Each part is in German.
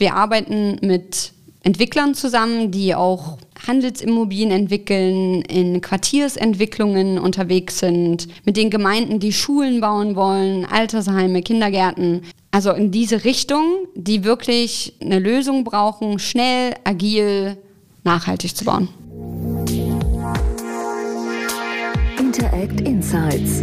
Wir arbeiten mit Entwicklern zusammen, die auch Handelsimmobilien entwickeln, in Quartiersentwicklungen unterwegs sind, mit den Gemeinden, die Schulen bauen wollen, Altersheime, Kindergärten. Also in diese Richtung, die wirklich eine Lösung brauchen, schnell, agil, nachhaltig zu bauen. Interact Insights,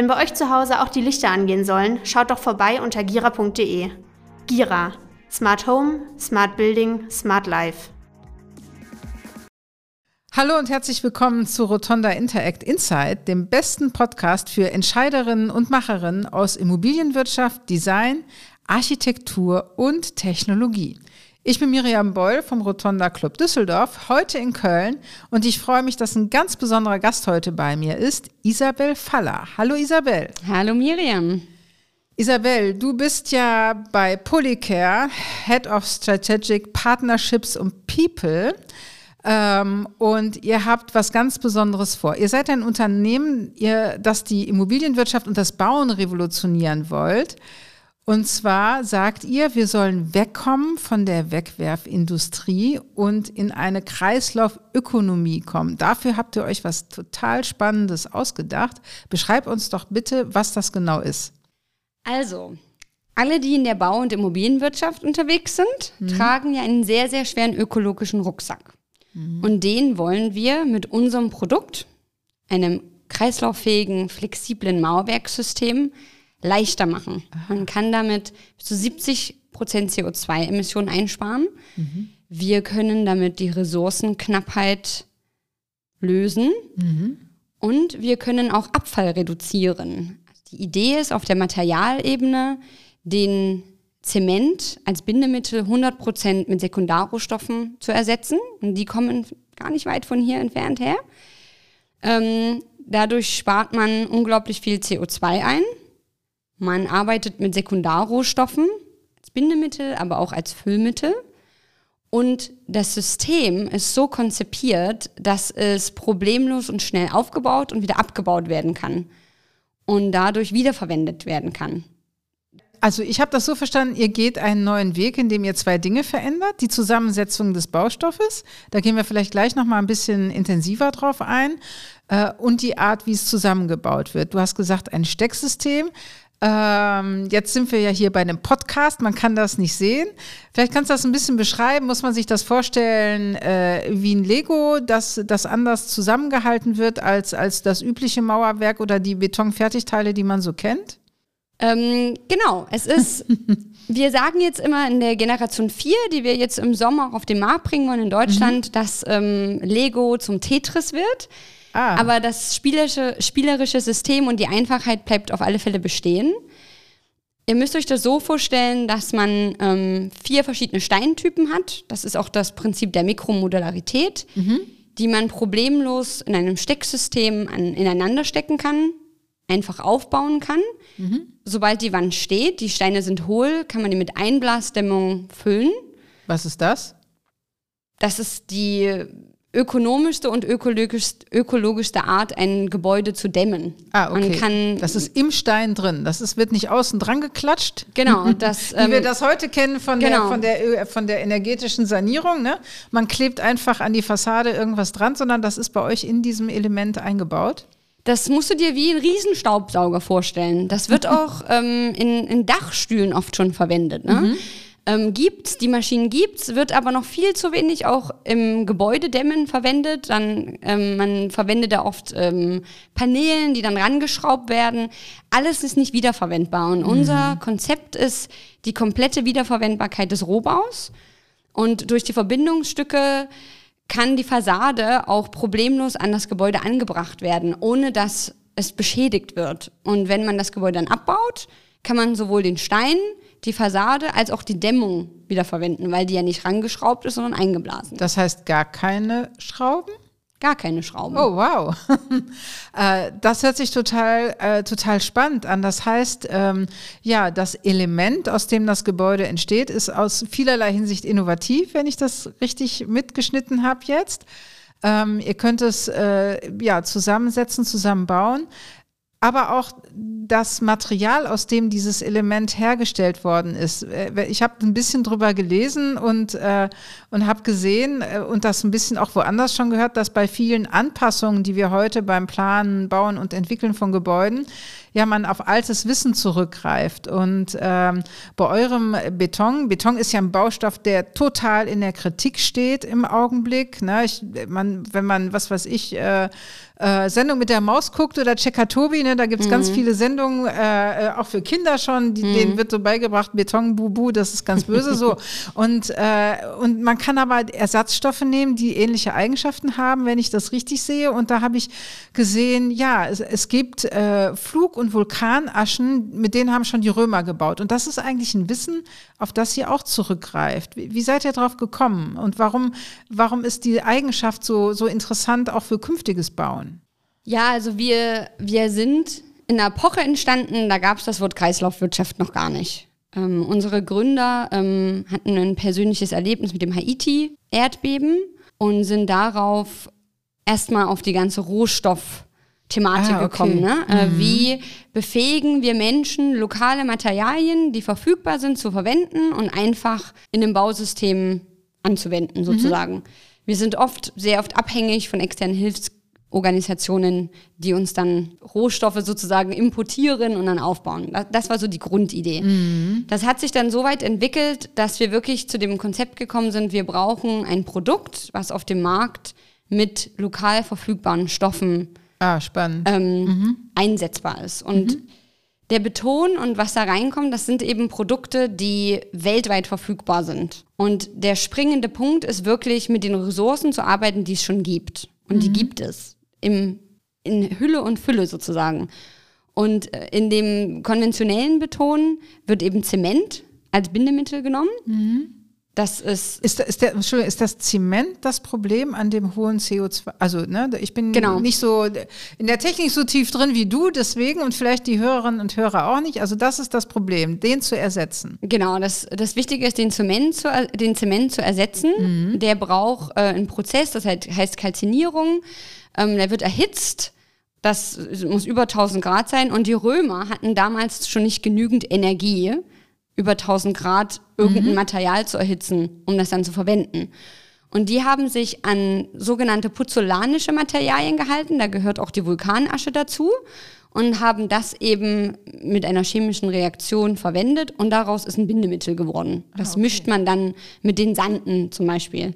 Wenn bei euch zu Hause auch die Lichter angehen sollen, schaut doch vorbei unter gira.de. Gira. Smart Home, Smart Building, Smart Life. Hallo und herzlich willkommen zu Rotonda Interact Insight, dem besten Podcast für Entscheiderinnen und Macherinnen aus Immobilienwirtschaft, Design, Architektur und Technologie. Ich bin Miriam Beul vom Rotonda Club Düsseldorf, heute in Köln und ich freue mich, dass ein ganz besonderer Gast heute bei mir ist, Isabel Faller. Hallo Isabel. Hallo Miriam. Isabel, du bist ja bei Polycare, Head of Strategic Partnerships und People. Ähm, und ihr habt was ganz Besonderes vor. Ihr seid ein Unternehmen, ihr, das die Immobilienwirtschaft und das Bauen revolutionieren wollt. Und zwar sagt ihr, wir sollen wegkommen von der Wegwerfindustrie und in eine Kreislaufökonomie kommen. Dafür habt ihr euch was total Spannendes ausgedacht. Beschreib uns doch bitte, was das genau ist. Also, alle, die in der Bau- und Immobilienwirtschaft unterwegs sind, mhm. tragen ja einen sehr, sehr schweren ökologischen Rucksack. Mhm. Und den wollen wir mit unserem Produkt, einem kreislauffähigen, flexiblen Mauerwerksystem, leichter machen. Man kann damit bis zu 70 Prozent CO2-Emissionen einsparen. Mhm. Wir können damit die Ressourcenknappheit lösen mhm. und wir können auch Abfall reduzieren. Die Idee ist auf der Materialebene, den Zement als Bindemittel 100% mit Sekundarrohstoffen zu ersetzen. Und die kommen gar nicht weit von hier entfernt her. Ähm, dadurch spart man unglaublich viel CO2 ein. Man arbeitet mit Sekundarrohstoffen als Bindemittel, aber auch als Füllmittel. Und das System ist so konzipiert, dass es problemlos und schnell aufgebaut und wieder abgebaut werden kann und dadurch wiederverwendet werden kann. Also ich habe das so verstanden, ihr geht einen neuen Weg, indem ihr zwei Dinge verändert. Die Zusammensetzung des Baustoffes, da gehen wir vielleicht gleich noch mal ein bisschen intensiver drauf ein, äh, und die Art, wie es zusammengebaut wird. Du hast gesagt, ein Stecksystem. Ähm, jetzt sind wir ja hier bei einem Podcast, man kann das nicht sehen. Vielleicht kannst du das ein bisschen beschreiben. Muss man sich das vorstellen äh, wie ein Lego, dass das anders zusammengehalten wird als, als das übliche Mauerwerk oder die Betonfertigteile, die man so kennt? Ähm, genau, es ist, wir sagen jetzt immer in der Generation 4, die wir jetzt im Sommer auf den Markt bringen wollen in Deutschland, mhm. dass ähm, Lego zum Tetris wird. Ah. Aber das spielerische, spielerische System und die Einfachheit bleibt auf alle Fälle bestehen. Ihr müsst euch das so vorstellen, dass man ähm, vier verschiedene Steintypen hat. Das ist auch das Prinzip der Mikromodularität, mhm. die man problemlos in einem Stecksystem an, ineinander stecken kann einfach aufbauen kann. Mhm. Sobald die Wand steht, die Steine sind hohl, kann man die mit Einblasdämmung füllen. Was ist das? Das ist die ökonomischste und ökologischste, ökologischste Art, ein Gebäude zu dämmen. Ah, okay. Man kann, das ist im Stein drin. Das ist, wird nicht außen dran geklatscht. Genau. Das, Wie ähm, wir das heute kennen von, genau. der, von, der, von der energetischen Sanierung. Ne? Man klebt einfach an die Fassade irgendwas dran, sondern das ist bei euch in diesem Element eingebaut. Das musst du dir wie ein Riesenstaubsauger vorstellen. Das wird auch ähm, in, in, Dachstühlen oft schon verwendet. Ne? Mhm. Ähm, gibt's, die Maschinen gibt's, wird aber noch viel zu wenig auch im Gebäudedämmen verwendet. Dann, ähm, man verwendet da oft ähm, Paneelen, die dann rangeschraubt werden. Alles ist nicht wiederverwendbar. Und mhm. unser Konzept ist die komplette Wiederverwendbarkeit des Rohbaus. Und durch die Verbindungsstücke kann die Fassade auch problemlos an das Gebäude angebracht werden, ohne dass es beschädigt wird. Und wenn man das Gebäude dann abbaut, kann man sowohl den Stein die Fassade als auch die Dämmung wiederverwenden, weil die ja nicht rangeschraubt ist, sondern eingeblasen. Das heißt gar keine Schrauben? Gar keine Schrauben. Oh, wow. äh, das hört sich total, äh, total spannend an. Das heißt, ähm, ja, das Element, aus dem das Gebäude entsteht, ist aus vielerlei Hinsicht innovativ, wenn ich das richtig mitgeschnitten habe jetzt. Ähm, ihr könnt es äh, ja zusammensetzen, zusammenbauen aber auch das Material, aus dem dieses Element hergestellt worden ist. Äh, ich habe ein bisschen drüber gelesen und, äh, und habe gesehen äh, und das ein bisschen auch woanders schon gehört, dass bei vielen Anpassungen, die wir heute beim Planen, Bauen und Entwickeln von Gebäuden, ja man auf altes Wissen zurückgreift. Und ähm, bei eurem Beton, Beton ist ja ein Baustoff, der total in der Kritik steht im Augenblick. Ne? Ich, man, wenn man, was weiß ich, äh, äh, Sendung mit der Maus guckt oder Checker Tobi, ne, da gibt's mhm. ganz viele Sendungen, äh, äh, auch für Kinder schon, die, mhm. denen wird so beigebracht, Beton, Bubu, das ist ganz böse so. Und, äh, und man kann aber Ersatzstoffe nehmen, die ähnliche Eigenschaften haben, wenn ich das richtig sehe. Und da habe ich gesehen, ja, es, es gibt äh, Flug- und Vulkanaschen, mit denen haben schon die Römer gebaut. Und das ist eigentlich ein Wissen, auf das ihr auch zurückgreift. Wie, wie seid ihr drauf gekommen? Und warum, warum ist die Eigenschaft so, so interessant auch für künftiges Bauen? Ja, also wir, wir sind in einer Epoche entstanden, da gab es das Wort Kreislaufwirtschaft noch gar nicht. Ähm, unsere Gründer ähm, hatten ein persönliches Erlebnis mit dem Haiti-Erdbeben und sind darauf erstmal auf die ganze Rohstoff-Thematik ah, okay. gekommen. Ne? Äh, mhm. Wie befähigen wir Menschen, lokale Materialien, die verfügbar sind, zu verwenden und einfach in dem Bausystem anzuwenden, sozusagen. Mhm. Wir sind oft, sehr oft abhängig von externen Hilfs Organisationen, die uns dann Rohstoffe sozusagen importieren und dann aufbauen. Das war so die Grundidee. Mhm. Das hat sich dann so weit entwickelt, dass wir wirklich zu dem Konzept gekommen sind, wir brauchen ein Produkt, was auf dem Markt mit lokal verfügbaren Stoffen ah, ähm, mhm. einsetzbar ist. Und mhm. der Beton und was da reinkommt, das sind eben Produkte, die weltweit verfügbar sind. Und der springende Punkt ist wirklich, mit den Ressourcen zu arbeiten, die es schon gibt. Und die mhm. gibt es im, in Hülle und Fülle sozusagen. Und äh, in dem konventionellen Beton wird eben Zement als Bindemittel genommen. Das ist. Ist, ist, der, Entschuldigung, ist das Zement das Problem an dem hohen CO2? Also, ne, ich bin genau. nicht so in der Technik so tief drin wie du, deswegen und vielleicht die Hörerinnen und Hörer auch nicht. Also, das ist das Problem, den zu ersetzen. Genau, das, das Wichtige ist, den Zement zu, den Zement zu ersetzen. Mhm. Der braucht äh, einen Prozess, das heißt Kalzinierung. Ähm, der wird erhitzt. Das muss über 1000 Grad sein. Und die Römer hatten damals schon nicht genügend Energie, über 1000 Grad irgendein mhm. Material zu erhitzen, um das dann zu verwenden. Und die haben sich an sogenannte puzzolanische Materialien gehalten, da gehört auch die Vulkanasche dazu, und haben das eben mit einer chemischen Reaktion verwendet und daraus ist ein Bindemittel geworden. Das ah, okay. mischt man dann mit den Sanden zum Beispiel.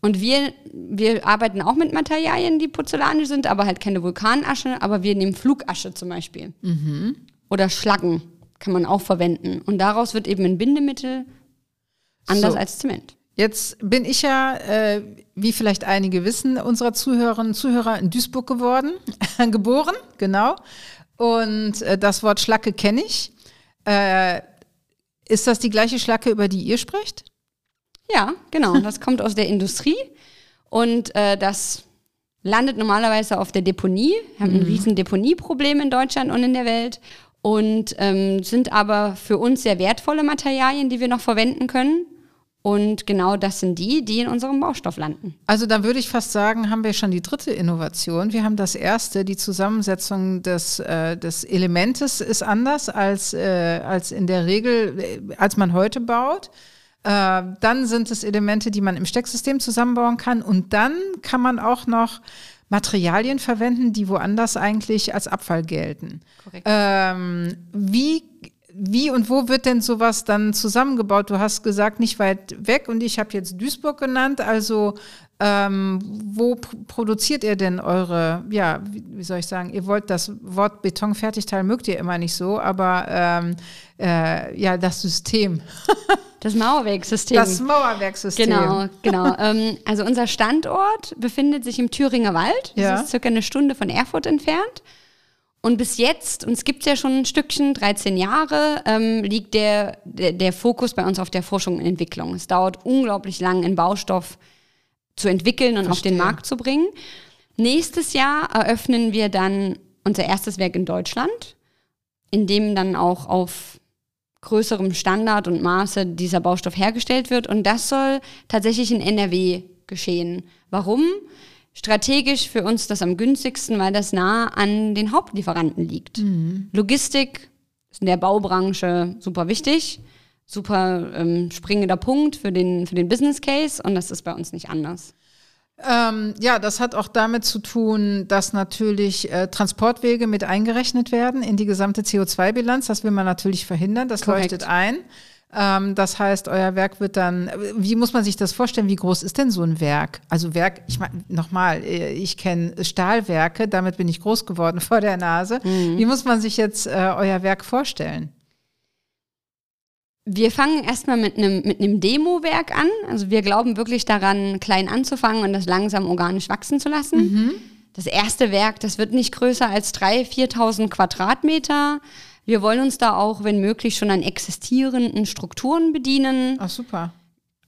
Und wir, wir arbeiten auch mit Materialien, die porzellanisch sind, aber halt keine Vulkanasche, aber wir nehmen Flugasche zum Beispiel. Mhm. Oder Schlaggen kann man auch verwenden. Und daraus wird eben ein Bindemittel anders so. als Zement. Jetzt bin ich ja, äh, wie vielleicht einige wissen, unserer Zuhörerinnen und Zuhörer in Duisburg geworden, geboren, genau. Und äh, das Wort Schlacke kenne ich. Äh, ist das die gleiche Schlacke, über die ihr sprecht? Ja, genau. Das kommt aus der Industrie und äh, das landet normalerweise auf der Deponie. Wir haben mhm. ein riesen Deponieproblem in Deutschland und in der Welt und ähm, sind aber für uns sehr wertvolle Materialien, die wir noch verwenden können. Und genau das sind die, die in unserem Baustoff landen. Also da würde ich fast sagen, haben wir schon die dritte Innovation. Wir haben das erste, die Zusammensetzung des, äh, des Elementes ist anders als, äh, als in der Regel, äh, als man heute baut. Äh, dann sind es Elemente, die man im Stecksystem zusammenbauen kann. Und dann kann man auch noch Materialien verwenden, die woanders eigentlich als Abfall gelten. Korrekt. Ähm, wie wie und wo wird denn sowas dann zusammengebaut? Du hast gesagt, nicht weit weg und ich habe jetzt Duisburg genannt. Also ähm, wo produziert ihr denn eure, ja, wie, wie, soll ich sagen, ihr wollt das Wort Betonfertigteil mögt ihr immer nicht so, aber ähm, äh, ja, das System. Das Mauerwerksystem. Das Mauerwerksystem. Genau, genau. ähm, also unser Standort befindet sich im Thüringer Wald. Das ja. ist circa eine Stunde von Erfurt entfernt. Und bis jetzt, und es gibt ja schon ein Stückchen, 13 Jahre, ähm, liegt der, der, der Fokus bei uns auf der Forschung und Entwicklung. Es dauert unglaublich lang, einen Baustoff zu entwickeln und auf den Verstehe. Markt zu bringen. Nächstes Jahr eröffnen wir dann unser erstes Werk in Deutschland, in dem dann auch auf größerem Standard und Maße dieser Baustoff hergestellt wird. Und das soll tatsächlich in NRW geschehen. Warum? Strategisch für uns das am günstigsten, weil das nah an den Hauptlieferanten liegt. Logistik ist in der Baubranche super wichtig, super ähm, springender Punkt für den, für den Business Case und das ist bei uns nicht anders. Ähm, ja, das hat auch damit zu tun, dass natürlich äh, Transportwege mit eingerechnet werden in die gesamte CO2-Bilanz. Das will man natürlich verhindern. Das Korrekt. leuchtet ein. Ähm, das heißt, euer Werk wird dann, wie muss man sich das vorstellen? Wie groß ist denn so ein Werk? Also Werk, ich meine, nochmal, äh, ich kenne Stahlwerke, damit bin ich groß geworden vor der Nase. Wie muss man sich jetzt äh, euer Werk vorstellen? Wir fangen erstmal mit einem mit einem Demo-Werk an. Also wir glauben wirklich daran, klein anzufangen und das langsam organisch wachsen zu lassen. Das erste Werk, das wird nicht größer als 3.000, 4.000 Quadratmeter. Wir wollen uns da auch, wenn möglich, schon an existierenden Strukturen bedienen. Ach, super.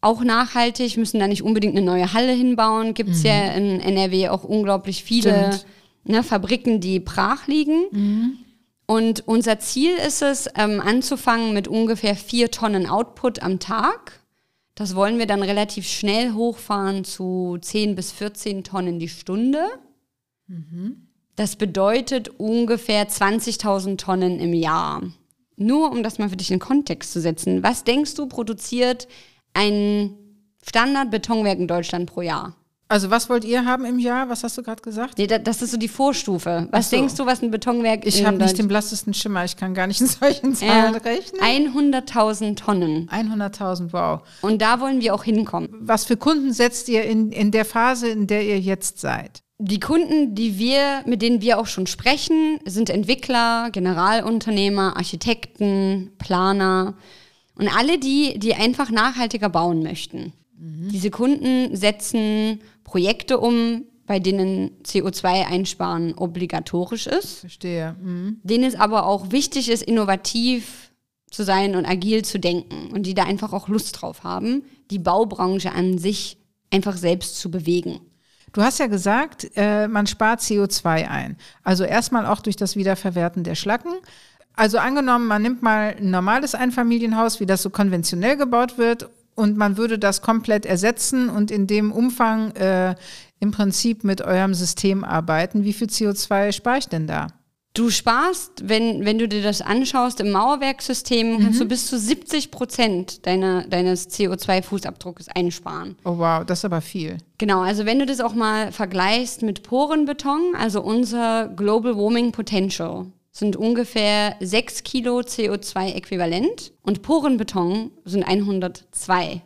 Auch nachhaltig, müssen da nicht unbedingt eine neue Halle hinbauen. Gibt es ja in NRW auch unglaublich viele ne, Fabriken, die brach liegen. Und unser Ziel ist es, ähm, anzufangen mit ungefähr vier Tonnen Output am Tag. Das wollen wir dann relativ schnell hochfahren zu 10 bis 14 Tonnen die Stunde. Das bedeutet ungefähr 20.000 Tonnen im Jahr. Nur um das mal für dich in Kontext zu setzen. Was denkst du, produziert ein Standard-Betonwerk in Deutschland pro Jahr? Also was wollt ihr haben im Jahr? Was hast du gerade gesagt? Nee, da- das ist so die Vorstufe. Was so. denkst du, was ein Betonwerk Ich in habe nicht den blassesten Schimmer. Ich kann gar nicht in solchen Zahlen rechnen. 100.000 Tonnen. 100.000, wow. Und da wollen wir auch hinkommen. Was für Kunden setzt ihr in, in der Phase, in der ihr jetzt seid? Die Kunden, die wir, mit denen wir auch schon sprechen, sind Entwickler, Generalunternehmer, Architekten, Planer und alle die, die einfach nachhaltiger bauen möchten. Diese Kunden setzen Projekte um, bei denen CO2-Einsparen obligatorisch ist. Verstehe. Mhm. denen es aber auch wichtig ist, innovativ zu sein und agil zu denken und die da einfach auch Lust drauf haben, die Baubranche an sich einfach selbst zu bewegen. Du hast ja gesagt, äh, man spart CO2 ein. Also erstmal auch durch das Wiederverwerten der Schlacken. Also angenommen, man nimmt mal ein normales Einfamilienhaus, wie das so konventionell gebaut wird, und man würde das komplett ersetzen und in dem Umfang äh, im Prinzip mit eurem System arbeiten. Wie viel CO2 spare ich denn da? Du sparst, wenn, wenn du dir das anschaust, im Mauerwerksystem kannst du bis zu 70 Prozent deiner, deines CO2-Fußabdrucks einsparen. Oh wow, das ist aber viel. Genau, also wenn du das auch mal vergleichst mit Porenbeton, also unser Global Warming Potential sind ungefähr 6 Kilo CO2-Äquivalent und Porenbeton sind 102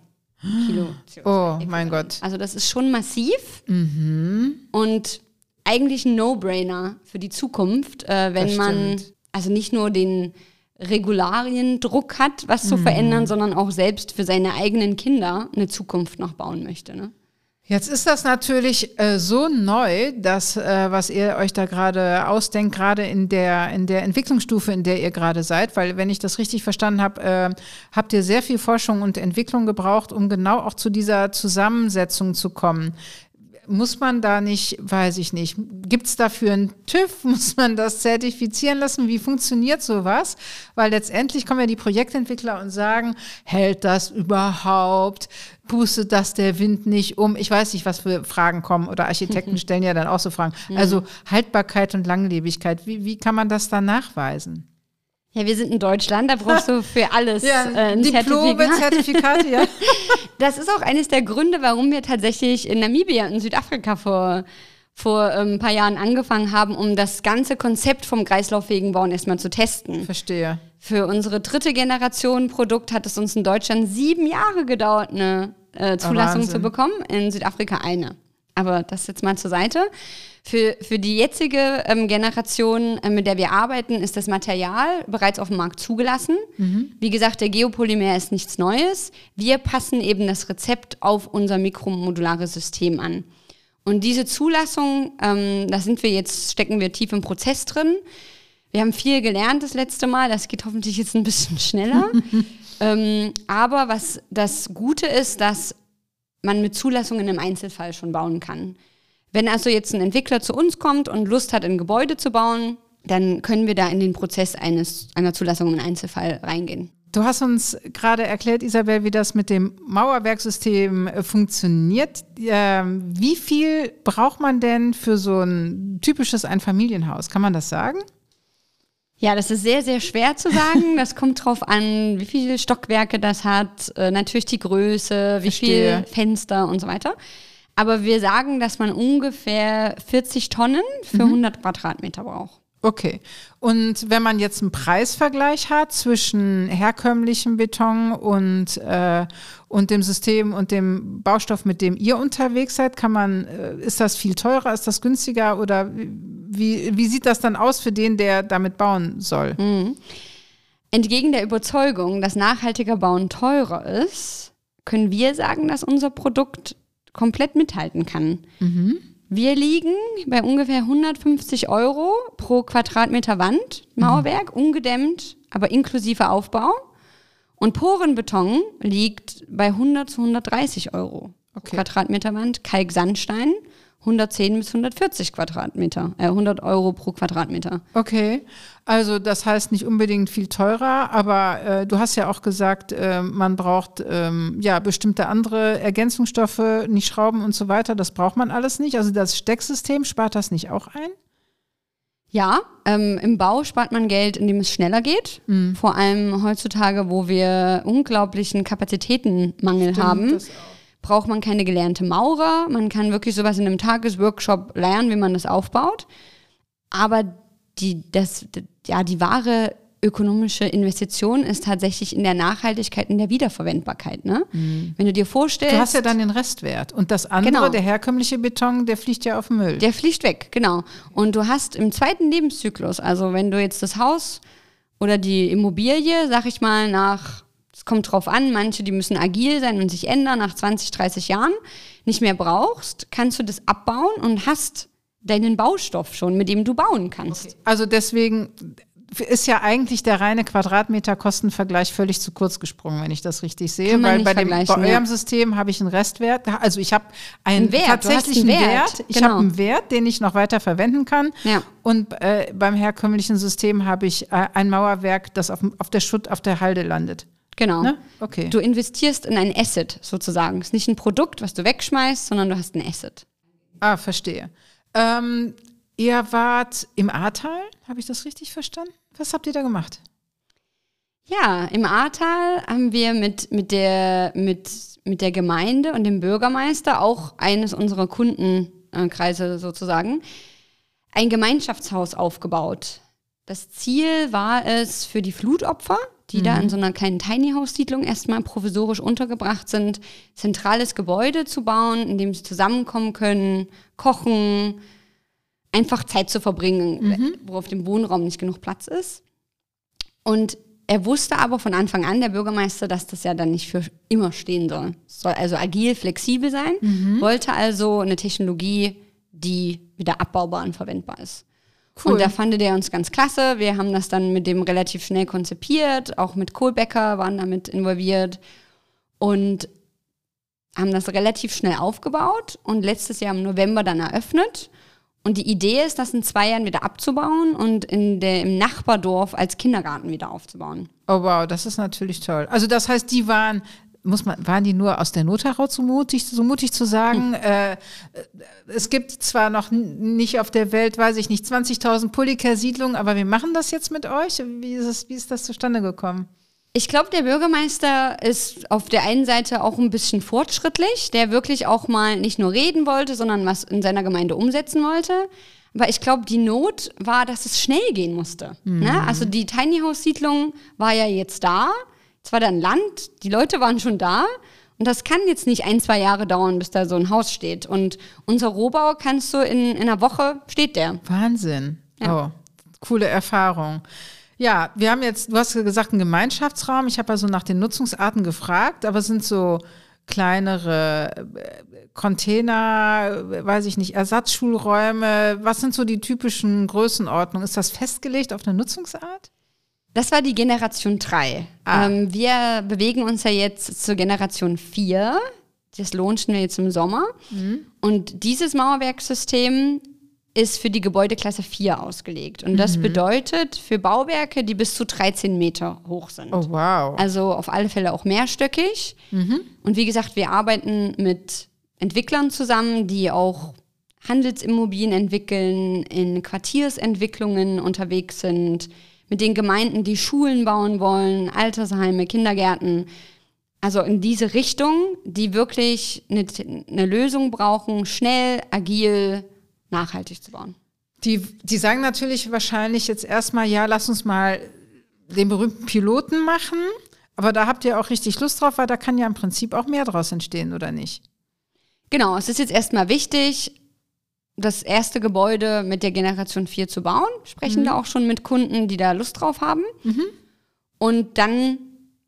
Kilo CO2. Oh mein Gott. Also das ist schon massiv und eigentlich ein No-Brainer für die Zukunft, äh, wenn man also nicht nur den Regulariendruck hat, was zu verändern, sondern auch selbst für seine eigenen Kinder eine Zukunft noch bauen möchte. Ne? Jetzt ist das natürlich äh, so neu, dass äh, was ihr euch da gerade ausdenkt, gerade in der in der Entwicklungsstufe, in der ihr gerade seid, weil wenn ich das richtig verstanden habe, äh, habt ihr sehr viel Forschung und Entwicklung gebraucht, um genau auch zu dieser Zusammensetzung zu kommen. Muss man da nicht, weiß ich nicht, gibt es dafür einen TÜV? Muss man das zertifizieren lassen? Wie funktioniert sowas? Weil letztendlich kommen ja die Projektentwickler und sagen, hält das überhaupt? Pustet das der Wind nicht um? Ich weiß nicht, was für Fragen kommen oder Architekten stellen ja dann auch so Fragen. Also Haltbarkeit und Langlebigkeit, wie, wie kann man das dann nachweisen? Ja, wir sind in Deutschland, da brauchst du für alles äh, ein Diplome, Zertifikat. Zertifikate, ja. Das ist auch eines der Gründe, warum wir tatsächlich in Namibia und Südafrika vor, vor ähm, ein paar Jahren angefangen haben, um das ganze Konzept vom kreislauffähigen Bauen erstmal zu testen. Verstehe. Für unsere dritte Generation Produkt hat es uns in Deutschland sieben Jahre gedauert, eine äh, Zulassung Wahnsinn. zu bekommen, in Südafrika eine. Aber das jetzt mal zur Seite. Für, für die jetzige ähm, Generation, äh, mit der wir arbeiten, ist das Material bereits auf dem Markt zugelassen. Wie gesagt, der Geopolymer ist nichts Neues. Wir passen eben das Rezept auf unser mikromodulares System an. Und diese Zulassung, ähm, da sind wir jetzt, stecken wir tief im Prozess drin. Wir haben viel gelernt das letzte Mal. Das geht hoffentlich jetzt ein bisschen schneller. ähm, aber was das Gute ist, dass man mit Zulassungen im Einzelfall schon bauen kann. Wenn also jetzt ein Entwickler zu uns kommt und Lust hat, ein Gebäude zu bauen, dann können wir da in den Prozess eines, einer Zulassung im Einzelfall reingehen. Du hast uns gerade erklärt, Isabel, wie das mit dem Mauerwerksystem äh, funktioniert. Ähm, wie viel braucht man denn für so ein typisches Einfamilienhaus? Kann man das sagen? Ja, das ist sehr, sehr schwer zu sagen. Das kommt drauf an, wie viele Stockwerke das hat, äh, natürlich die Größe, wie viele Fenster und so weiter. Aber wir sagen, dass man ungefähr 40 Tonnen für mhm. 100 Quadratmeter braucht. Okay. Und wenn man jetzt einen Preisvergleich hat zwischen herkömmlichem Beton und, äh, und dem System und dem Baustoff, mit dem ihr unterwegs seid, kann man, äh, ist das viel teurer, ist das günstiger oder wie, wie sieht das dann aus für den, der damit bauen soll? Mhm. Entgegen der Überzeugung, dass nachhaltiger Bauen teurer ist, können wir sagen, dass unser Produkt komplett mithalten kann. Mhm. Wir liegen bei ungefähr 150 Euro pro Quadratmeter Wand, Mauerwerk, mhm. ungedämmt, aber inklusive Aufbau. Und Porenbeton liegt bei 100 zu 130 Euro okay. Quadratmeter Wand, Kalksandstein 110 bis 140 Quadratmeter, äh, 100 Euro pro Quadratmeter. Okay, also das heißt nicht unbedingt viel teurer, aber äh, du hast ja auch gesagt, äh, man braucht ähm, ja bestimmte andere Ergänzungsstoffe, nicht Schrauben und so weiter. Das braucht man alles nicht. Also das Stecksystem spart das nicht auch ein? Ja, ähm, im Bau spart man Geld, indem es schneller geht. Mhm. Vor allem heutzutage, wo wir unglaublichen Kapazitätenmangel Stimmt, haben. Das auch braucht man keine gelernte Maurer. Man kann wirklich sowas in einem Tagesworkshop lernen, wie man das aufbaut. Aber die, das, ja, die wahre ökonomische Investition ist tatsächlich in der Nachhaltigkeit, in der Wiederverwendbarkeit. Ne? Mhm. Wenn du dir vorstellst. Du hast ja dann den Restwert. Und das andere, genau. der herkömmliche Beton, der fliegt ja auf den Müll. Der fliegt weg, genau. Und du hast im zweiten Lebenszyklus, also wenn du jetzt das Haus oder die Immobilie, sag ich mal, nach es kommt drauf an, manche, die müssen agil sein und sich ändern nach 20, 30 Jahren, nicht mehr brauchst, kannst du das abbauen und hast deinen Baustoff schon, mit dem du bauen kannst. Okay. Also deswegen ist ja eigentlich der reine Quadratmeter-Kostenvergleich völlig zu kurz gesprungen, wenn ich das richtig sehe. Weil bei dem bei eurem System habe ich einen Restwert. Also ich habe einen, einen Wert, tatsächlichen einen Wert. Wert. Ich genau. habe einen Wert, den ich noch weiter verwenden kann. Ja. Und äh, beim herkömmlichen System habe ich äh, ein Mauerwerk, das auf, auf der Schutt, auf der Halde landet. Genau. Ne? Okay. Du investierst in ein Asset sozusagen. Es ist nicht ein Produkt, was du wegschmeißt, sondern du hast ein Asset. Ah, verstehe. Ähm, ihr wart im Ahrtal, habe ich das richtig verstanden? Was habt ihr da gemacht? Ja, im Ahrtal haben wir mit, mit, der, mit, mit der Gemeinde und dem Bürgermeister, auch eines unserer Kundenkreise sozusagen, ein Gemeinschaftshaus aufgebaut. Das Ziel war es für die Flutopfer, die mhm. da in mhm. so einer kleinen Tiny House Siedlung erstmal provisorisch untergebracht sind, zentrales Gebäude zu bauen, in dem sie zusammenkommen können, kochen, einfach Zeit zu verbringen, mhm. wo auf dem Wohnraum nicht genug Platz ist. Und er wusste aber von Anfang an, der Bürgermeister, dass das ja dann nicht für immer stehen soll. Es soll also agil, flexibel sein, mhm. wollte also eine Technologie, die wieder abbaubar und verwendbar ist. Cool. Und da fand der uns ganz klasse. Wir haben das dann mit dem relativ schnell konzipiert, auch mit Kohlbecker waren damit involviert und haben das relativ schnell aufgebaut und letztes Jahr im November dann eröffnet. Und die Idee ist, das in zwei Jahren wieder abzubauen und in der, im Nachbardorf als Kindergarten wieder aufzubauen. Oh wow, das ist natürlich toll. Also das heißt, die waren muss man, waren die nur aus der Not heraus so mutig, so mutig zu sagen, hm. äh, es gibt zwar noch nicht auf der Welt, weiß ich nicht, 20.000 Polycare-Siedlungen, aber wir machen das jetzt mit euch. Wie ist, es, wie ist das zustande gekommen? Ich glaube, der Bürgermeister ist auf der einen Seite auch ein bisschen fortschrittlich, der wirklich auch mal nicht nur reden wollte, sondern was in seiner Gemeinde umsetzen wollte. Aber ich glaube, die Not war, dass es schnell gehen musste. Mhm. Ne? Also die Tiny House Siedlung war ja jetzt da. Es war dann Land, die Leute waren schon da. Und das kann jetzt nicht ein, zwei Jahre dauern, bis da so ein Haus steht. Und unser Rohbau kannst du in, in einer Woche, steht der. Wahnsinn. Ja. Oh, coole Erfahrung. Ja, wir haben jetzt, du hast gesagt, einen Gemeinschaftsraum. Ich habe also nach den Nutzungsarten gefragt, aber sind so kleinere äh, Container, weiß ich nicht, Ersatzschulräume? Was sind so die typischen Größenordnungen? Ist das festgelegt auf eine Nutzungsart? Das war die Generation 3. Ah. Ähm, wir bewegen uns ja jetzt zur Generation 4. Das launchen wir jetzt im Sommer. Und dieses Mauerwerksystem ist für die Gebäudeklasse 4 ausgelegt. Und das bedeutet für Bauwerke, die bis zu 13 Meter hoch sind. Oh, wow. Also auf alle Fälle auch mehrstöckig. Und wie gesagt, wir arbeiten mit Entwicklern zusammen, die auch Handelsimmobilien entwickeln, in Quartiersentwicklungen unterwegs sind, mit den Gemeinden, die Schulen bauen wollen, Altersheime, Kindergärten. Also in diese Richtung, die wirklich eine, eine Lösung brauchen, schnell, agil, nachhaltig zu bauen. Die, die sagen natürlich wahrscheinlich jetzt erstmal, ja, lass uns mal den berühmten Piloten machen. Aber da habt ihr auch richtig Lust drauf, weil da kann ja im Prinzip auch mehr draus entstehen, oder nicht? Genau, es ist jetzt erstmal wichtig, das erste Gebäude mit der Generation 4 zu bauen. Sprechen da auch schon mit Kunden, die da Lust drauf haben. Und dann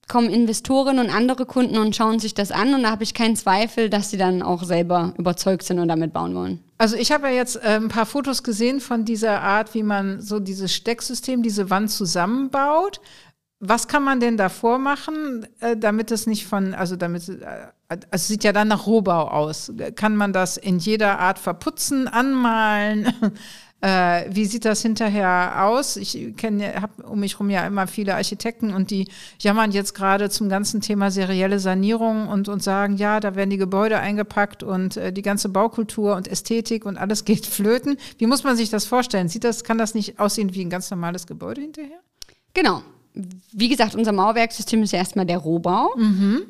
kommen Investoren und andere Kunden und schauen sich das an. Und da habe ich keinen Zweifel, dass sie dann auch selber überzeugt sind und damit bauen wollen. Also ich habe ja jetzt äh, ein paar Fotos gesehen von dieser Art, wie man so dieses Stecksystem, diese Wand zusammenbaut. Was kann man denn davor machen, äh, damit es nicht von, also damit, äh, es sieht ja dann nach Rohbau aus. Kann man das in jeder Art verputzen, anmalen? Äh, wie sieht das hinterher aus? Ich kenne, habe um mich herum ja immer viele Architekten und die jammern jetzt gerade zum ganzen Thema serielle Sanierung und, und sagen, ja, da werden die Gebäude eingepackt und äh, die ganze Baukultur und Ästhetik und alles geht flöten. Wie muss man sich das vorstellen? Sieht das, kann das nicht aussehen wie ein ganz normales Gebäude hinterher? Genau. Wie gesagt, unser Mauerwerksystem ist ja erstmal der Rohbau.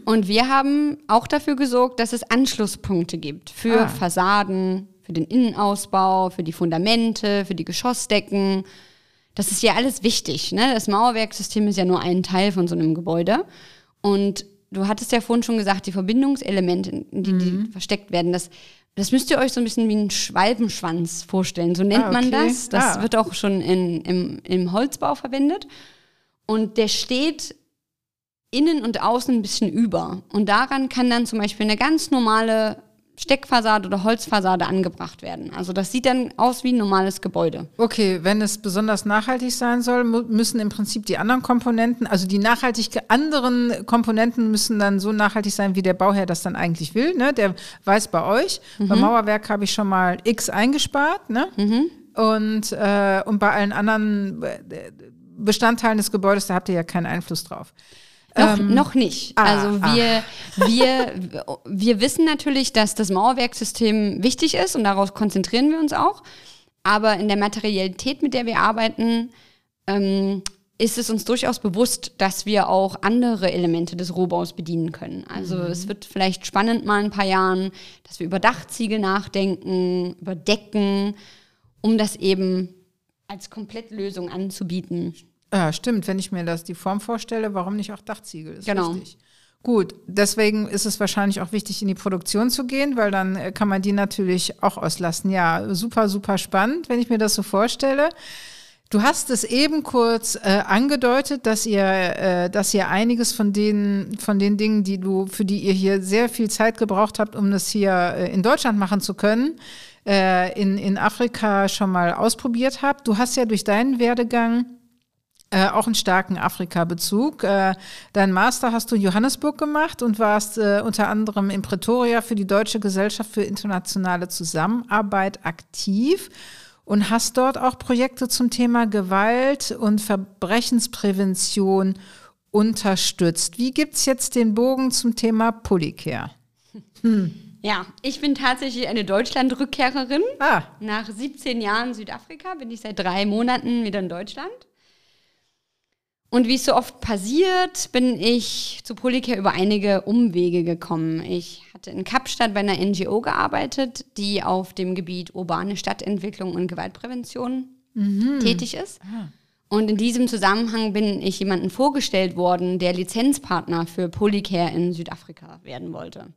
Und wir haben auch dafür gesorgt, dass es Anschlusspunkte gibt für Ah. Fassaden, für den Innenausbau, für die Fundamente, für die Geschossdecken. Das ist ja alles wichtig. Ne? Das Mauerwerksystem ist ja nur ein Teil von so einem Gebäude. Und du hattest ja vorhin schon gesagt, die Verbindungselemente, in die, die versteckt werden, das, das müsst ihr euch so ein bisschen wie einen Schwalbenschwanz vorstellen. So nennt Ah, man okay. das. Das Ah. wird auch schon in, im, im Holzbau verwendet. Und der steht innen und außen ein bisschen über. Und daran kann dann zum Beispiel eine ganz normale Steckfassade oder Holzfassade angebracht werden. Also das sieht dann aus wie ein normales Gebäude. Okay, wenn es besonders nachhaltig sein soll, müssen im Prinzip die anderen Komponenten, also die nachhaltig anderen Komponenten müssen dann so nachhaltig sein, wie der Bauherr das dann eigentlich will. Ne? Der weiß bei euch. Beim Mauerwerk habe ich schon mal X eingespart. Ne? Und, äh, und bei allen anderen äh, Bestandteilen des Gebäudes, da habt ihr ja keinen Einfluss drauf. Noch, noch nicht. ah, also wir, wir, wir wissen natürlich, dass das Mauerwerksystem wichtig ist und darauf konzentrieren wir uns auch. Aber in der Materialität, mit der wir arbeiten, ähm, ist es uns durchaus bewusst, dass wir auch andere Elemente des Rohbaus bedienen können. Also es wird vielleicht spannend mal in ein paar Jahren, dass wir über Dachziegel nachdenken, über Decken, um das eben als Komplettlösung anzubieten. Ja, stimmt. Wenn ich mir das die Form vorstelle, warum nicht auch Dachziegel? Ist Genau. Richtig. Gut, deswegen ist es wahrscheinlich auch wichtig, in die Produktion zu gehen, weil dann äh, kann man die natürlich auch auslassen. Ja, super, super spannend, wenn ich mir das so vorstelle. Du hast es eben kurz äh, angedeutet, dass ihr, äh, dass ihr einiges von den, von den Dingen, die du, für die ihr hier sehr viel Zeit gebraucht habt, um das hier äh, in Deutschland machen zu können, äh, in, in Afrika schon mal ausprobiert habt. Du hast ja durch deinen Werdegang äh, auch einen starken Afrika-Bezug. Äh, dein Master hast du in Johannesburg gemacht und warst äh, unter anderem in Pretoria für die Deutsche Gesellschaft für internationale Zusammenarbeit aktiv und hast dort auch Projekte zum Thema Gewalt und Verbrechensprävention unterstützt. Wie gibt's jetzt den Bogen zum Thema Polycare? Ja, ich bin tatsächlich eine Deutschland-Rückkehrerin. Ah, Nach 17 Jahren Südafrika bin ich seit drei Monaten wieder in Deutschland. Und wie es so oft passiert, bin ich zu Polycare über einige Umwege gekommen. Ich hatte in Kapstadt bei einer NGO gearbeitet, die auf dem Gebiet urbane Stadtentwicklung und Gewaltprävention tätig ist. Und in diesem Zusammenhang bin ich jemandem vorgestellt worden, der Lizenzpartner für Polycare in Südafrika werden wollte.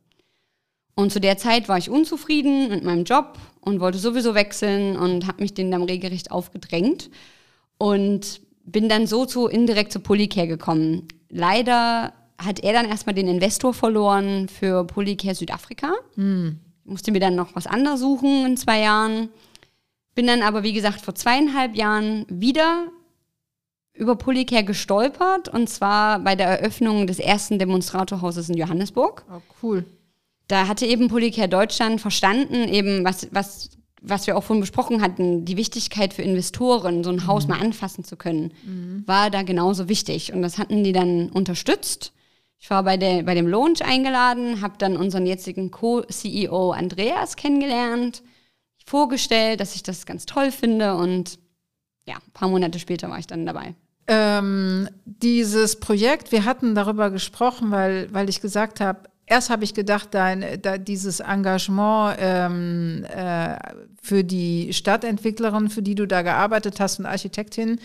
Und zu der Zeit war ich unzufrieden mit meinem Job und wollte sowieso wechseln und habe mich denen dann regelrecht aufgedrängt und bin dann so zu indirekt zu Polycare gekommen. Leider hat er dann erstmal den Investor verloren für Polycare Südafrika. Musste mir dann noch was anderes suchen in zwei Jahren. Bin dann aber, wie gesagt, vor zweieinhalb Jahren wieder über Polycare gestolpert und zwar bei der Eröffnung des ersten Demonstratorhauses in Johannesburg. Oh, cool. Da hatte eben Polycare Deutschland verstanden, eben was, was, was wir auch vorhin besprochen hatten, die Wichtigkeit für Investoren, so ein Haus mal anfassen zu können, war da genauso wichtig. Und das hatten die dann unterstützt. Ich war bei, der, bei dem Launch eingeladen, habe dann unseren jetzigen Co-CEO Andreas kennengelernt, vorgestellt, dass ich das ganz toll finde und ja, ein paar Monate später war ich dann dabei. Ähm, dieses Projekt, wir hatten darüber gesprochen, weil, weil ich gesagt habe, erst habe ich gedacht, dein, da, dieses Engagement ähm, äh, für die Stadtentwicklerin, für die du da gearbeitet hast und Architektin,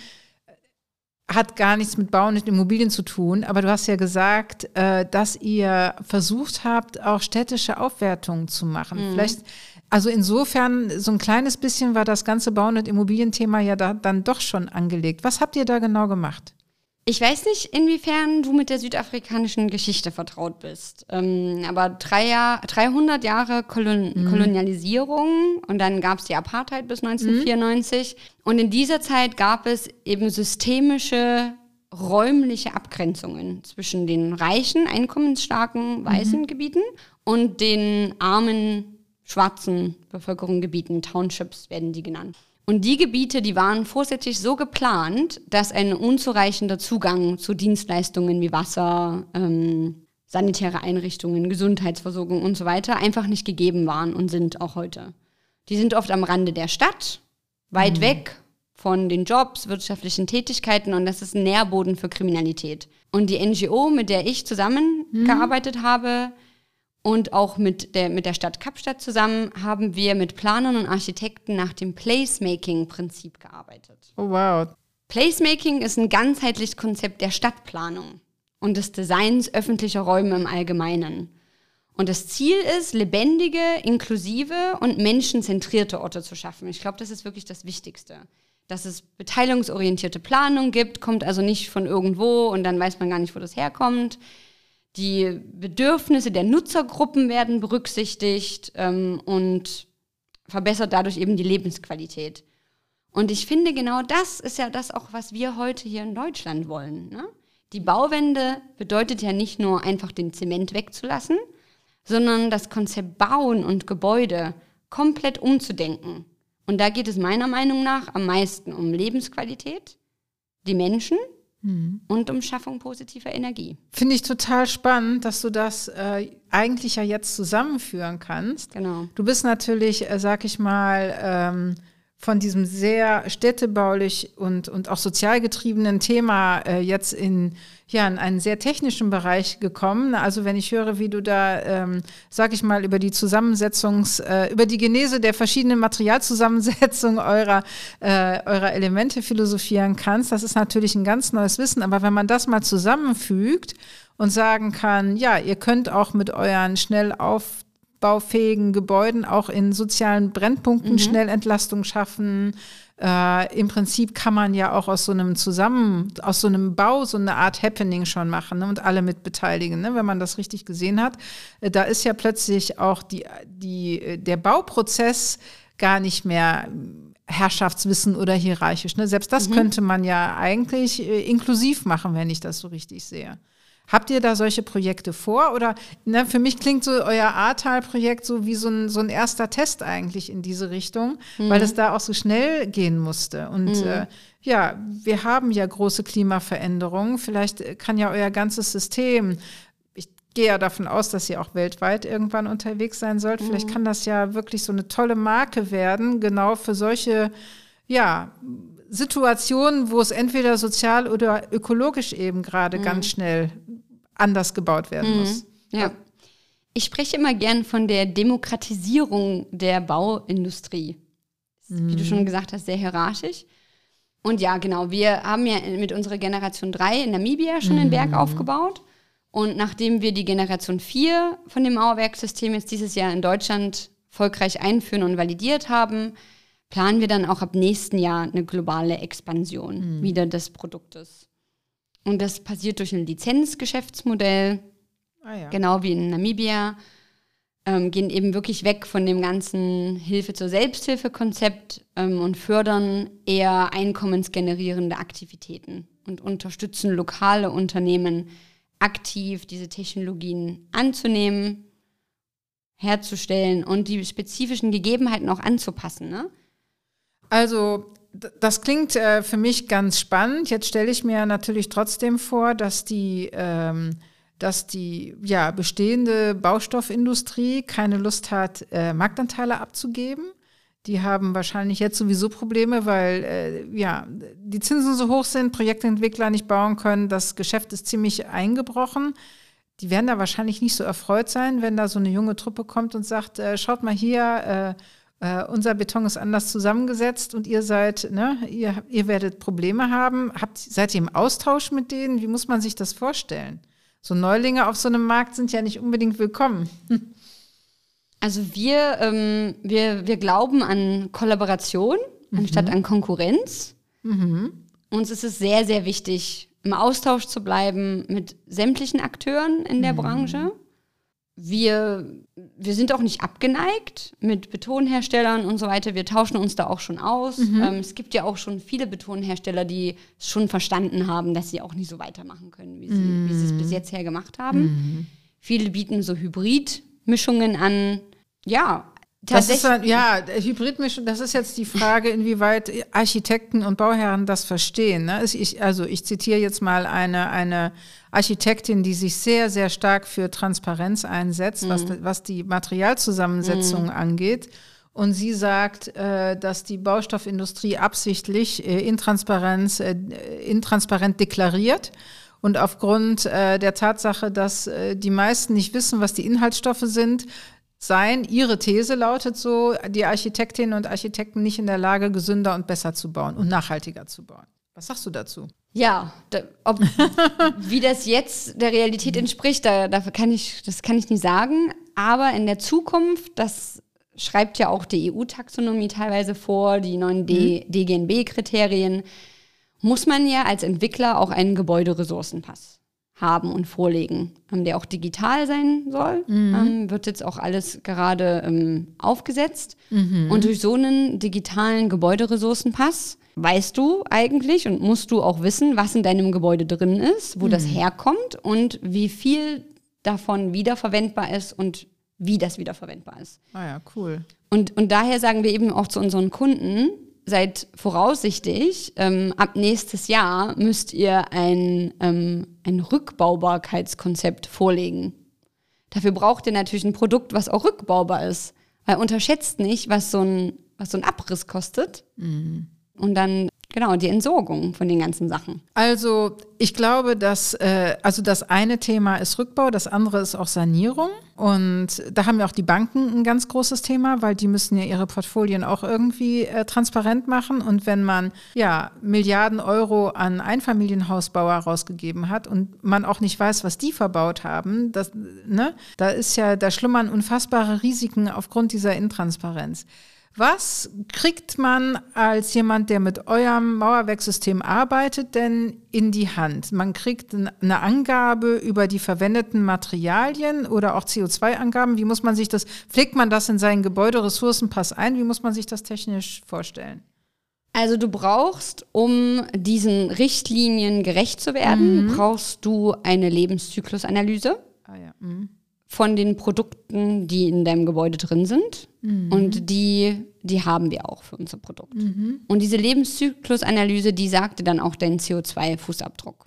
hat gar nichts mit Bauen und Immobilien zu tun. Aber du hast ja gesagt, äh, dass ihr versucht habt, auch städtische Aufwertungen zu machen. Mhm. Vielleicht, also insofern, so ein kleines bisschen war das ganze Bauen und Immobilienthema ja da, dann doch schon angelegt. Was habt ihr da genau gemacht? Ich weiß nicht, inwiefern du mit der südafrikanischen Geschichte vertraut bist. Ähm, aber drei Jahr, 300 Jahre Kolon Kolonialisierung und dann gab es die Apartheid bis 1994. Und in dieser Zeit gab es eben systemische räumliche Abgrenzungen zwischen den reichen, einkommensstarken, weißen Gebieten und den armen, schwarzen Bevölkerungsgebieten. Townships werden die genannt. Und die Gebiete, die waren vorsätzlich so geplant, dass ein unzureichender Zugang zu Dienstleistungen wie Wasser, ähm, sanitäre Einrichtungen, Gesundheitsversorgung und so weiter einfach nicht gegeben waren und sind auch heute. Die sind oft am Rande der Stadt, weit weg von den Jobs, wirtschaftlichen Tätigkeiten und das ist ein Nährboden für Kriminalität. Und die NGO, mit der ich zusammengearbeitet habe, und auch mit der, mit der Stadt Kapstadt zusammen haben wir mit Planern und Architekten nach dem Placemaking-Prinzip gearbeitet. Oh wow. Placemaking ist ein ganzheitliches Konzept der Stadtplanung und des Designs öffentlicher Räume im Allgemeinen. Und das Ziel ist, lebendige, inklusive und menschenzentrierte Orte zu schaffen. Ich glaube, das ist wirklich das Wichtigste. Dass es beteiligungsorientierte Planung gibt, kommt also nicht von irgendwo und dann weiß man gar nicht, wo das herkommt. Die Bedürfnisse der Nutzergruppen werden berücksichtigt ähm, und verbessert dadurch eben die Lebensqualität. Und ich finde, genau das ist ja das auch, was wir heute hier in Deutschland wollen. Ne? Die Bauwende bedeutet ja nicht nur einfach den Zement wegzulassen, sondern das Konzept Bauen und Gebäude komplett umzudenken. Und da geht es meiner Meinung nach am meisten um Lebensqualität, die Menschen und um Schaffung positiver Energie. Finde ich total spannend, dass du das äh, eigentlich ja jetzt zusammenführen kannst. Genau. Du bist natürlich, äh, sag ich mal, ähm, von diesem sehr städtebaulich und, und auch sozial getriebenen Thema äh, jetzt in, ja, in einen sehr technischen Bereich gekommen. Also wenn ich höre, wie du da, ähm, sag ich mal, über die Zusammensetzungs, äh, über die Genese der verschiedenen Materialzusammensetzung eurer, äh, eurer Elemente philosophieren kannst, das ist natürlich ein ganz neues Wissen. Aber wenn man das mal zusammenfügt und sagen kann, ja, ihr könnt auch mit euren schnell auf baufähigen Gebäuden auch in sozialen Brennpunkten schnell Entlastung schaffen. Äh, Im Prinzip kann man ja auch aus so einem Zusammen, aus so einem Bau so eine Art Happening schon machen ne, und alle mit beteiligen, ne, wenn man das richtig gesehen hat. Äh, da ist ja plötzlich auch die, die, äh, der Bauprozess gar nicht mehr Herrschaftswissen oder hierarchisch. Ne? Selbst das könnte man ja eigentlich äh, inklusiv machen, wenn ich das so richtig sehe. Habt ihr da solche Projekte vor? Oder ne, für mich klingt so euer Ahrtal-Projekt so wie so ein, so ein erster Test eigentlich in diese Richtung, weil es da auch so schnell gehen musste. Und äh, ja, wir haben ja große Klimaveränderungen. Vielleicht kann ja euer ganzes System, ich gehe ja davon aus, dass ihr auch weltweit irgendwann unterwegs sein sollt. Vielleicht kann das ja wirklich so eine tolle Marke werden, genau für solche, ja, Situationen, wo es entweder sozial oder ökologisch eben gerade ganz schnell anders gebaut werden muss. Ja. Ich spreche immer gern von der Demokratisierung der Bauindustrie. Wie du schon gesagt hast, sehr hierarchisch. Und ja, genau, wir haben ja mit unserer Generation 3 in Namibia schon den Berg aufgebaut. Und nachdem wir die Generation 4 von dem Mauerwerksystem jetzt dieses Jahr in Deutschland erfolgreich einführen und validiert haben, planen wir dann auch ab nächsten Jahr eine globale Expansion wieder des Produktes. Und das passiert durch ein Lizenzgeschäftsmodell, Ah ja. genau wie in Namibia. Ähm, gehen eben wirklich weg von dem ganzen Hilfe zur Selbsthilfe-Konzept ähm, und fördern eher einkommensgenerierende Aktivitäten und unterstützen lokale Unternehmen aktiv, diese Technologien anzunehmen, herzustellen und die spezifischen Gegebenheiten auch anzupassen. Ne? Also das klingt äh, für mich ganz spannend. Jetzt stelle ich mir natürlich trotzdem vor, dass die, ähm, dass die ja, bestehende Baustoffindustrie keine Lust hat, äh, Marktanteile abzugeben. Die haben wahrscheinlich jetzt sowieso Probleme, weil äh, ja, die Zinsen so hoch sind, Projektentwickler nicht bauen können, das Geschäft ist ziemlich eingebrochen. Die werden da wahrscheinlich nicht so erfreut sein, wenn da so eine junge Truppe kommt und sagt, äh, schaut mal hier, äh, unser Beton ist anders zusammengesetzt und ihr seid, ne, ihr, ihr werdet Probleme haben. Habt, seid ihr im Austausch mit denen? Wie muss man sich das vorstellen? So Neulinge auf so einem Markt sind ja nicht unbedingt willkommen. Also wir, ähm, wir, wir glauben an Kollaboration anstatt an Konkurrenz. Uns ist es sehr, sehr wichtig, im Austausch zu bleiben mit sämtlichen Akteuren in der Branche. Wir, wir sind auch nicht abgeneigt mit Betonherstellern und so weiter. Wir tauschen uns da auch schon aus. Ähm, es gibt ja auch schon viele Betonhersteller, die schon verstanden haben, dass sie auch nicht so weitermachen können, wie sie, wie sie es bis jetzt her gemacht haben. Viele bieten so Hybridmischungen an. Ja, Das ist tatsächlich. dann, ja, Hybridmischung, das ist jetzt die Frage, inwieweit Architekten und Bauherren das verstehen. Ne? Ich, also ich zitiere jetzt mal eine, eine Architektin, die sich sehr, sehr stark für Transparenz einsetzt, was, was die Materialzusammensetzung angeht. Und sie sagt, äh, dass die Baustoffindustrie absichtlich äh, Intransparenz, äh, intransparent deklariert. Und aufgrund äh, der Tatsache, dass äh, die meisten nicht wissen, was die Inhaltsstoffe sind, seien, ihre These lautet so, die Architektinnen und Architekten nicht in der Lage, gesünder und besser zu bauen und nachhaltiger zu bauen. Was sagst du dazu? Ja, da, ob, wie das jetzt der Realität entspricht, da, dafür kann ich, das kann ich nicht sagen. Aber in der Zukunft, das schreibt ja auch die EU-Taxonomie teilweise vor, die neuen D- DGNB-Kriterien, muss man ja als Entwickler auch einen Gebäuderessourcenpass haben und vorlegen, ähm, der auch digital sein soll. Ähm, wird jetzt auch alles gerade ähm, aufgesetzt. Und durch so einen digitalen Gebäuderessourcenpass weißt du eigentlich und musst du auch wissen, was in deinem Gebäude drin ist, wo das herkommt und wie viel davon wiederverwendbar ist und wie das wiederverwendbar ist. Ah ja, cool. Und, und daher sagen wir eben auch zu unseren Kunden, seid voraussichtig, ähm, ab nächstes Jahr müsst ihr ein, ähm, ein Rückbaubarkeitskonzept vorlegen. Dafür braucht ihr natürlich ein Produkt, was auch rückbaubar ist. Weil unterschätzt nicht, was so ein, was so ein Abriss kostet. Und dann, genau, die Entsorgung von den ganzen Sachen. Also ich glaube, dass äh, also das eine Thema ist Rückbau, das andere ist auch Sanierung. Und da haben ja auch die Banken ein ganz großes Thema, weil die müssen ja ihre Portfolien auch irgendwie äh, transparent machen. Und wenn man ja Milliarden Euro an Einfamilienhausbauer rausgegeben hat und man auch nicht weiß, was die verbaut haben, das, ne, da ist ja, da schlummern unfassbare Risiken aufgrund dieser Intransparenz. Was kriegt man als jemand, der mit eurem Mauerwerksystem arbeitet, denn in die Hand? Man kriegt eine Angabe über die verwendeten Materialien oder auch CO2-Angaben. Wie muss man sich das, pflegt man das in seinen Gebäuderessourcenpass ein? Wie muss man sich das technisch vorstellen? Also du brauchst, um diesen Richtlinien gerecht zu werden, brauchst du eine Lebenszyklusanalyse. Ah ja. mhm. Von den Produkten, die in deinem Gebäude drin sind. Und die, die haben wir auch für unser Produkt. Und diese Lebenszyklusanalyse, die sagte dann auch deinen CO2-Fußabdruck.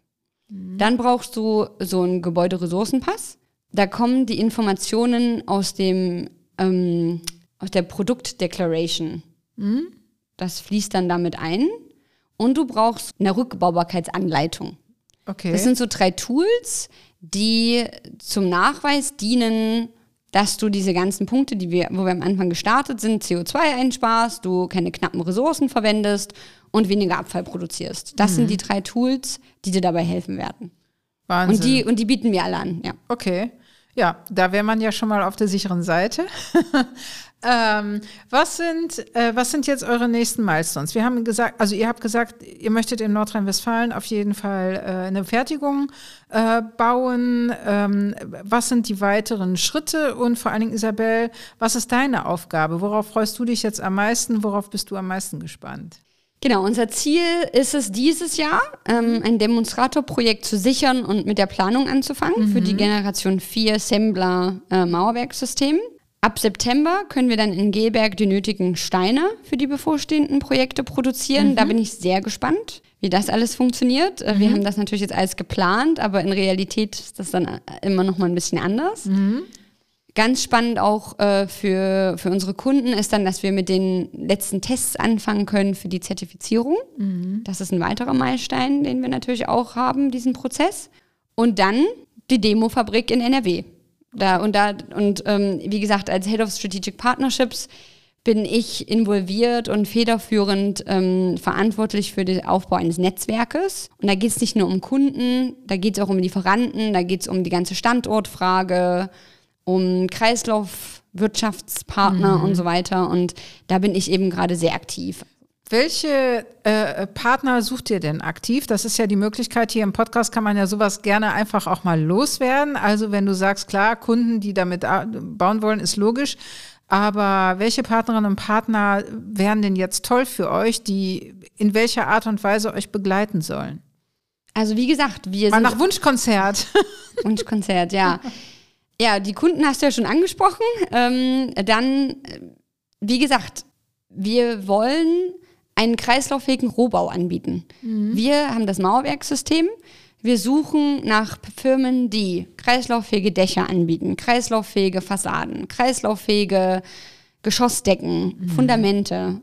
Dann brauchst du so einen Gebäuderessourcenpass. Da kommen die Informationen aus dem ähm, aus der Produktdeclaration. Das fließt dann damit ein. Und du brauchst eine Rückbaubarkeitsanleitung. Okay. Das sind so drei Tools, die zum Nachweis dienen, dass du diese ganzen Punkte, die wir, wo wir am Anfang gestartet sind, CO2 einsparst, du keine knappen Ressourcen verwendest und weniger Abfall produzierst. Das sind die drei Tools, die dir dabei helfen werden. Wahnsinn. Und die, und die bieten wir alle an, ja. Okay. Ja, da wäre man ja schon mal auf der sicheren Seite. ähm, was, sind, äh, was sind jetzt eure nächsten Milestones? Wir haben gesagt, also ihr habt gesagt, ihr möchtet in Nordrhein-Westfalen auf jeden Fall äh, eine Fertigung äh, bauen. Ähm, was sind die weiteren Schritte? Und vor allen Dingen, Isabel, was ist deine Aufgabe? Worauf freust du dich jetzt am meisten? Worauf bist du am meisten gespannt? Genau, unser Ziel ist es dieses Jahr, ähm, ein Demonstratorprojekt zu sichern und mit der Planung anzufangen mhm. für die Generation 4 Assembler äh, Mauerwerkssystem. Ab September können wir dann in Gelberg die nötigen Steine für die bevorstehenden Projekte produzieren. Mhm. Da bin ich sehr gespannt, wie das alles funktioniert. Äh, mhm. Wir haben das natürlich jetzt alles geplant, aber in Realität ist das dann äh, immer noch mal ein bisschen anders. Mhm. Ganz spannend auch äh, für, für unsere Kunden ist dann, dass wir mit den letzten Tests anfangen können für die Zertifizierung. Mhm. Das ist ein weiterer Meilenstein, den wir natürlich auch haben, diesen Prozess. Und dann die Demofabrik in NRW. Da, und da, und ähm, wie gesagt, als Head of Strategic Partnerships bin ich involviert und federführend ähm, verantwortlich für den Aufbau eines Netzwerkes. Und da geht es nicht nur um Kunden, da geht es auch um Lieferanten, da geht es um die ganze Standortfrage, um Kreislaufwirtschaftspartner mhm. und so weiter. Und da bin ich eben gerade sehr aktiv. Welche äh, Partner sucht ihr denn aktiv? Das ist ja die Möglichkeit. Hier im Podcast kann man ja sowas gerne einfach auch mal loswerden. Also wenn du sagst, klar, Kunden, die damit bauen wollen, ist logisch. Aber welche Partnerinnen und Partner wären denn jetzt toll für euch, die in welcher Art und Weise euch begleiten sollen? Also wie gesagt, wir Mal sind nach Wunschkonzert. Wunschkonzert, ja. Ja, die Kunden hast du ja schon angesprochen. Ähm, dann, wie gesagt, wir wollen einen kreislauffähigen Rohbau anbieten. Mhm. Wir haben das Mauerwerkssystem. Wir suchen nach Firmen, die kreislauffähige Dächer anbieten, kreislauffähige Fassaden, kreislauffähige Geschossdecken, mhm. Fundamente,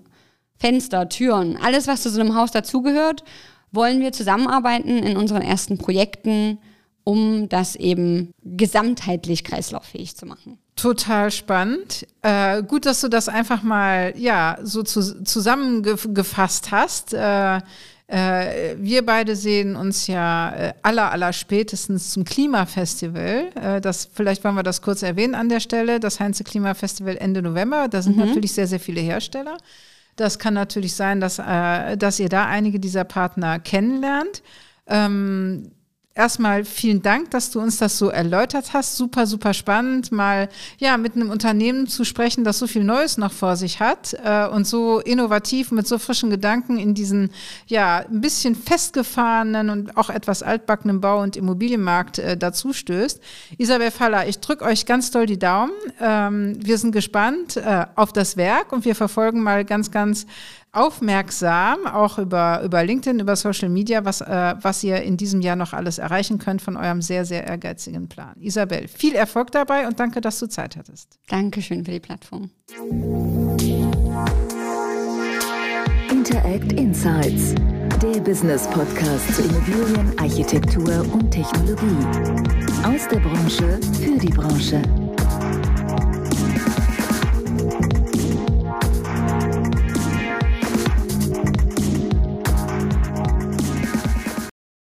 Fenster, Türen, alles, was zu so einem Haus dazugehört, wollen wir zusammenarbeiten in unseren ersten Projekten um das eben gesamtheitlich kreislauffähig zu machen. Total spannend. Äh, gut, dass du das einfach mal ja so zu, zusammengefasst hast. Äh, äh, wir beide sehen uns ja äh, aller, aller spätestens zum Klimafestival. Äh, das, vielleicht wollen wir das kurz erwähnen an der Stelle. Das Heinze Klimafestival Ende November. Da sind mhm. natürlich sehr, sehr viele Hersteller. Das kann natürlich sein, dass, äh, dass ihr da einige dieser Partner kennenlernt. Ähm, erstmal vielen Dank, dass du uns das so erläutert hast. Super, super spannend, mal ja mit einem Unternehmen zu sprechen, das so viel Neues noch vor sich hat äh, und so innovativ mit so frischen Gedanken in diesen ja ein bisschen festgefahrenen und auch etwas altbackenen Bau- und Immobilienmarkt äh, dazu stößt. Isabel Faller, ich drücke euch ganz doll die Daumen. Ähm, wir sind gespannt äh, auf das Werk und wir verfolgen mal ganz, ganz aufmerksam, auch über, über LinkedIn, über Social Media, was, äh, was ihr in diesem Jahr noch alles erreichen könnt von eurem sehr, sehr ehrgeizigen Plan. Isabel, viel Erfolg dabei und danke, dass du Zeit hattest. Dankeschön für die Plattform. Interact Insights, der Business Podcast zu Immobilien, Architektur und Technologie. Aus der Branche für die Branche.